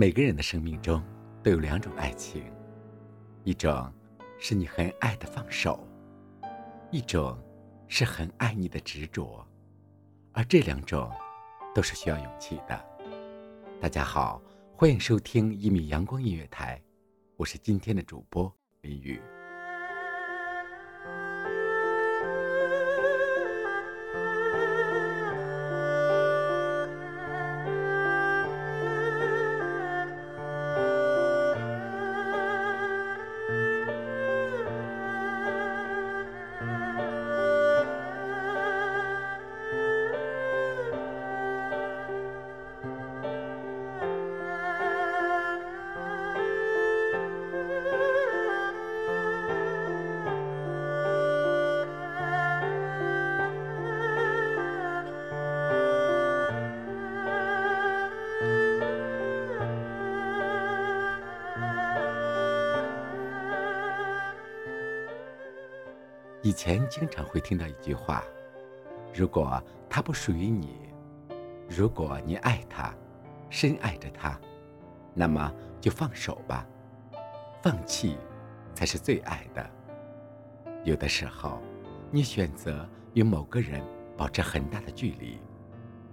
每个人的生命中都有两种爱情，一种是你很爱的放手，一种是很爱你的执着，而这两种都是需要勇气的。大家好，欢迎收听一米阳光音乐台，我是今天的主播林雨。以前经常会听到一句话：“如果他不属于你，如果你爱他，深爱着他，那么就放手吧。放弃才是最爱的。有的时候，你选择与某个人保持很大的距离，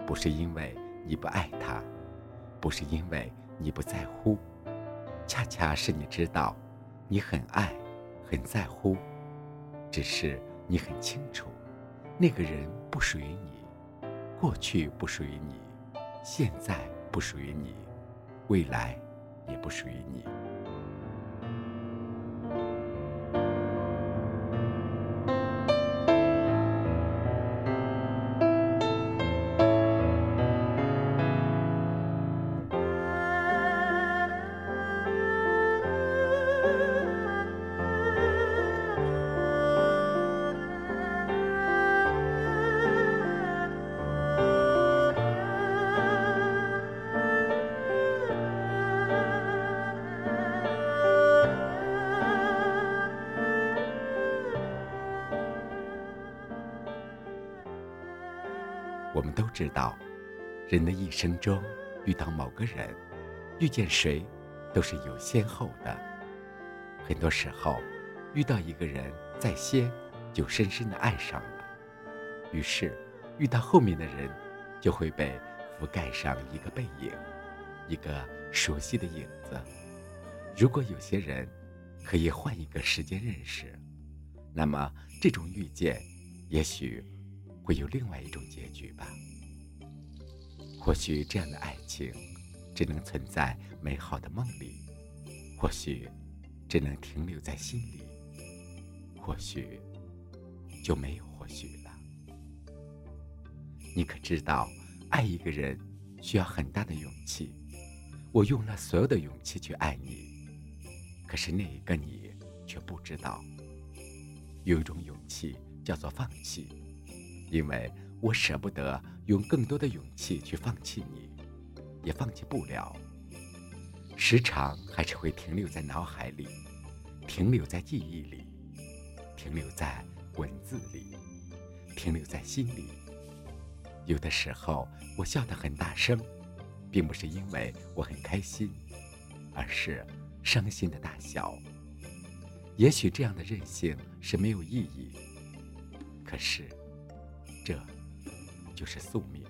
不是因为你不爱他，不是因为你不在乎，恰恰是你知道，你很爱，很在乎。”只是你很清楚，那个人不属于你，过去不属于你，现在不属于你，未来也不属于你。我们都知道，人的一生中遇到某个人，遇见谁，都是有先后的。很多时候，遇到一个人在先，就深深的爱上了，于是遇到后面的人，就会被覆盖上一个背影，一个熟悉的影子。如果有些人可以换一个时间认识，那么这种遇见，也许。会有另外一种结局吧？或许这样的爱情只能存在美好的梦里，或许只能停留在心里，或许就没有或许了。你可知道，爱一个人需要很大的勇气？我用了所有的勇气去爱你，可是那一个你却不知道，有一种勇气叫做放弃。因为我舍不得用更多的勇气去放弃你，也放弃不了。时常还是会停留在脑海里，停留在记忆里，停留在文字里，停留在心里。有的时候我笑得很大声，并不是因为我很开心，而是伤心的大笑。也许这样的任性是没有意义，可是。这就是宿命。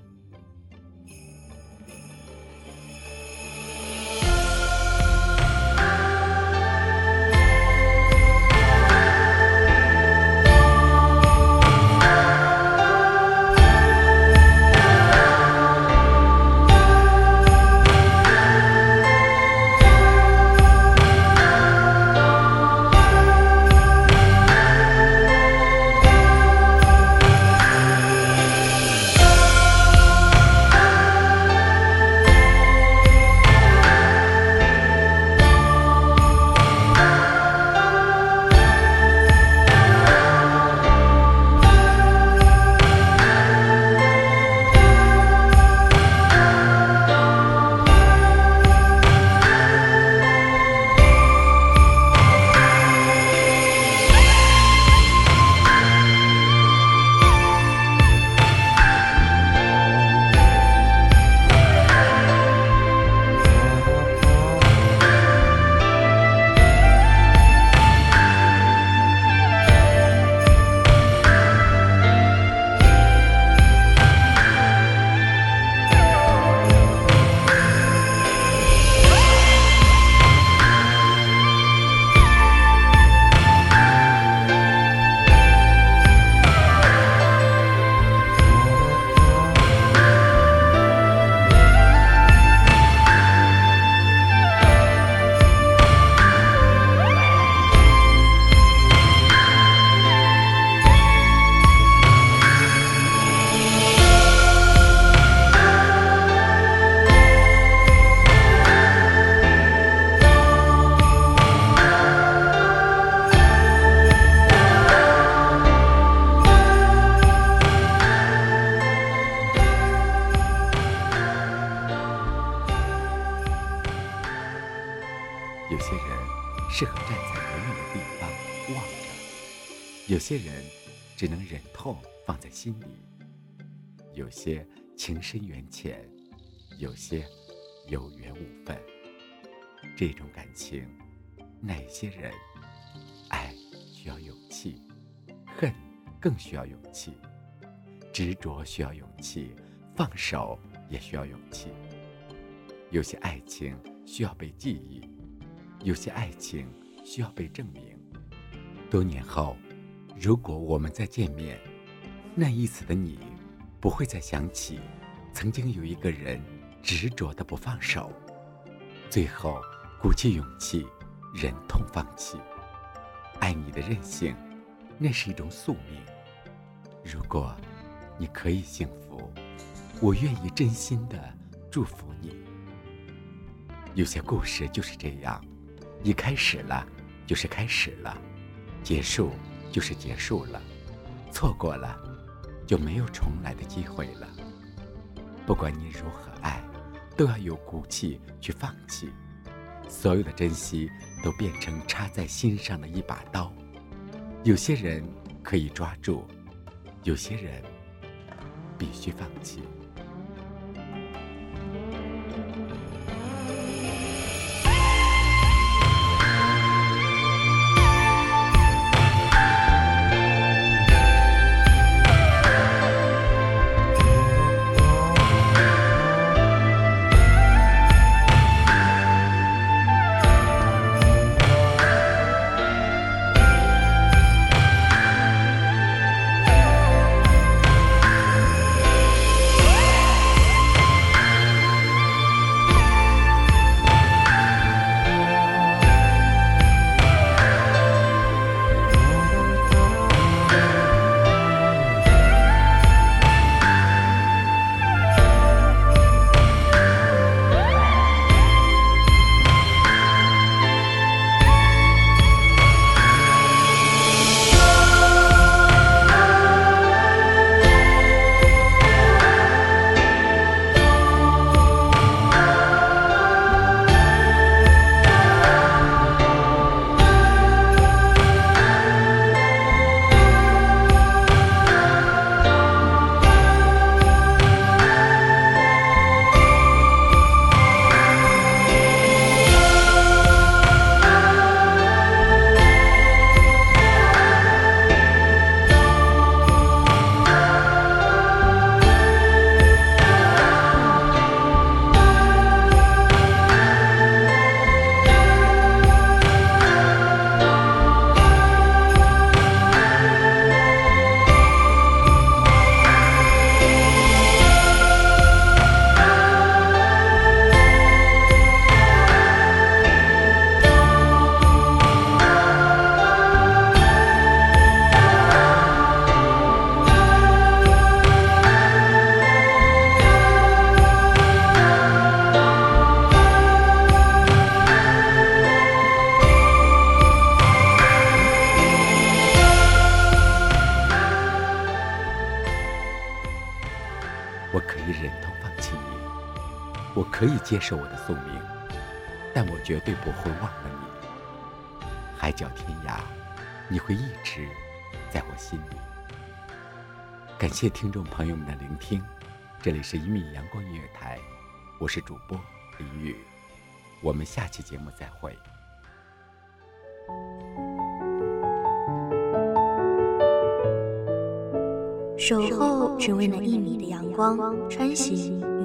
只能忍痛放在心里，有些情深缘浅，有些有缘无分。这种感情，哪些人爱需要勇气，恨更需要勇气，执着需要勇气，放手也需要勇气。有些爱情需要被记忆。有些爱情需要被证明。多年后，如果我们再见面，那一次的你，不会再想起曾经有一个人执着的不放手，最后鼓起勇气，忍痛放弃。爱你的任性，那是一种宿命。如果你可以幸福，我愿意真心的祝福你。有些故事就是这样。一开始了，就是开始了；结束就是结束了。错过了，就没有重来的机会了。不管你如何爱，都要有骨气去放弃。所有的珍惜都变成插在心上的一把刀。有些人可以抓住，有些人必须放弃。可以接受我的宿命，但我绝对不会忘了你。海角天涯，你会一直在我心里。感谢听众朋友们的聆听，这里是一米阳光音乐台，我是主播林雨，我们下期节目再会。守候只为那一米的阳光，穿行